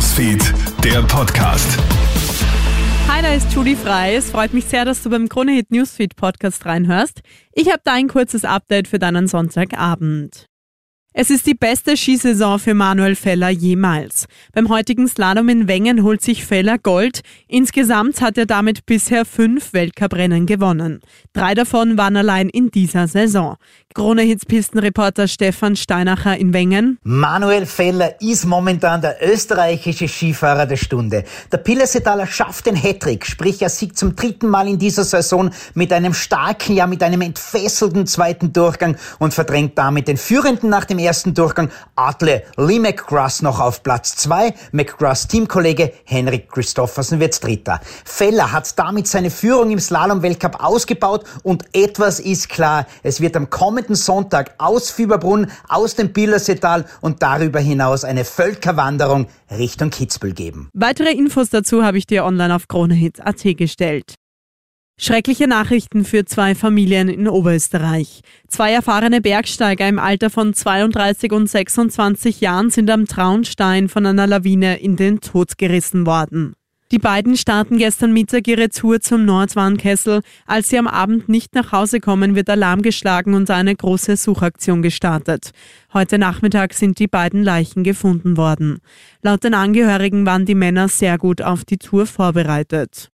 Newsfeed, der Podcast. Hi, da ist Judy Frei. Es freut mich sehr, dass du beim Kronehit Newsfeed Podcast reinhörst. Ich habe da ein kurzes Update für deinen Sonntagabend. Es ist die beste Skisaison für Manuel Feller jemals. Beim heutigen Slalom in Wengen holt sich Feller Gold. Insgesamt hat er damit bisher fünf Weltcuprennen gewonnen. Drei davon waren allein in dieser Saison. Krone-Hits-Pistenreporter Stefan Steinacher in Wengen. Manuel Feller ist momentan der österreichische Skifahrer der Stunde. Der Pillersetaler schafft den Hattrick, sprich er siegt zum dritten Mal in dieser Saison mit einem starken, ja mit einem entfesselten zweiten Durchgang und verdrängt damit den Führenden nach dem ersten Durchgang Atle Lee McGrath noch auf Platz zwei. McGraths Teamkollege Henrik Christoffersen wird Dritter. Feller hat damit seine Führung im Slalom-Weltcup ausgebaut und etwas ist klar. Es wird am kommenden Sonntag aus Fieberbrunn, aus dem Billerseetal und darüber hinaus eine Völkerwanderung Richtung Kitzbühel geben. Weitere Infos dazu habe ich dir online auf KroneHits.at gestellt. Schreckliche Nachrichten für zwei Familien in Oberösterreich. Zwei erfahrene Bergsteiger im Alter von 32 und 26 Jahren sind am Traunstein von einer Lawine in den Tod gerissen worden. Die beiden starten gestern Mittag ihre Tour zum Nordwarnkessel. Als sie am Abend nicht nach Hause kommen, wird Alarm geschlagen und eine große Suchaktion gestartet. Heute Nachmittag sind die beiden Leichen gefunden worden. Laut den Angehörigen waren die Männer sehr gut auf die Tour vorbereitet.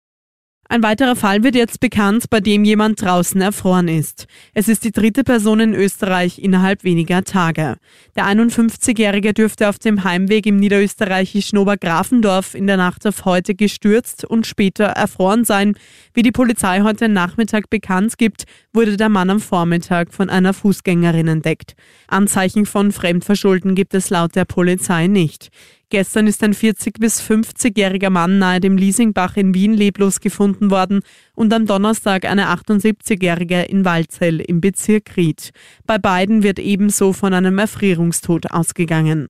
Ein weiterer Fall wird jetzt bekannt, bei dem jemand draußen erfroren ist. Es ist die dritte Person in Österreich innerhalb weniger Tage. Der 51-Jährige dürfte auf dem Heimweg im niederösterreichischen Obergrafendorf in der Nacht auf heute gestürzt und später erfroren sein. Wie die Polizei heute Nachmittag bekannt gibt, wurde der Mann am Vormittag von einer Fußgängerin entdeckt. Anzeichen von Fremdverschulden gibt es laut der Polizei nicht. Gestern ist ein 40- bis 50-jähriger Mann nahe dem Liesingbach in Wien leblos gefunden worden und am Donnerstag eine 78-jährige in Waldzell im Bezirk Ried. Bei beiden wird ebenso von einem Erfrierungstod ausgegangen.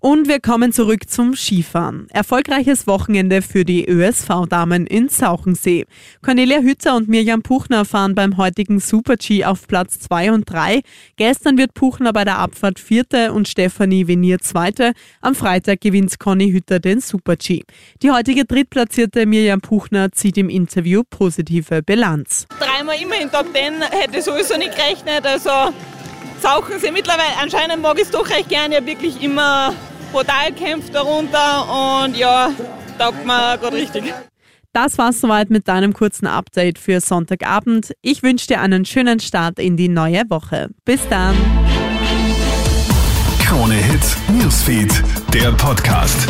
Und wir kommen zurück zum Skifahren. Erfolgreiches Wochenende für die ÖSV-Damen in Sauchensee. Cornelia Hütter und Mirjam Puchner fahren beim heutigen Super-G auf Platz 2 und 3. Gestern wird Puchner bei der Abfahrt Vierte und Stefanie Venier Zweite. Am Freitag gewinnt Conny Hütter den Super-G. Die heutige drittplatzierte Mirjam Puchner zieht im Interview positive Bilanz. Dreimal immer in Top 10 hätte ich sowieso nicht gerechnet. Also Sauchensee mittlerweile, anscheinend mag ich es doch recht gerne. Habe wirklich immer brutal kämpft darunter und ja, taugt mir gerade richtig. Das war's soweit mit deinem kurzen Update für Sonntagabend. Ich wünsche dir einen schönen Start in die neue Woche. Bis dann. Krone Hits, Newsfeed, der Podcast.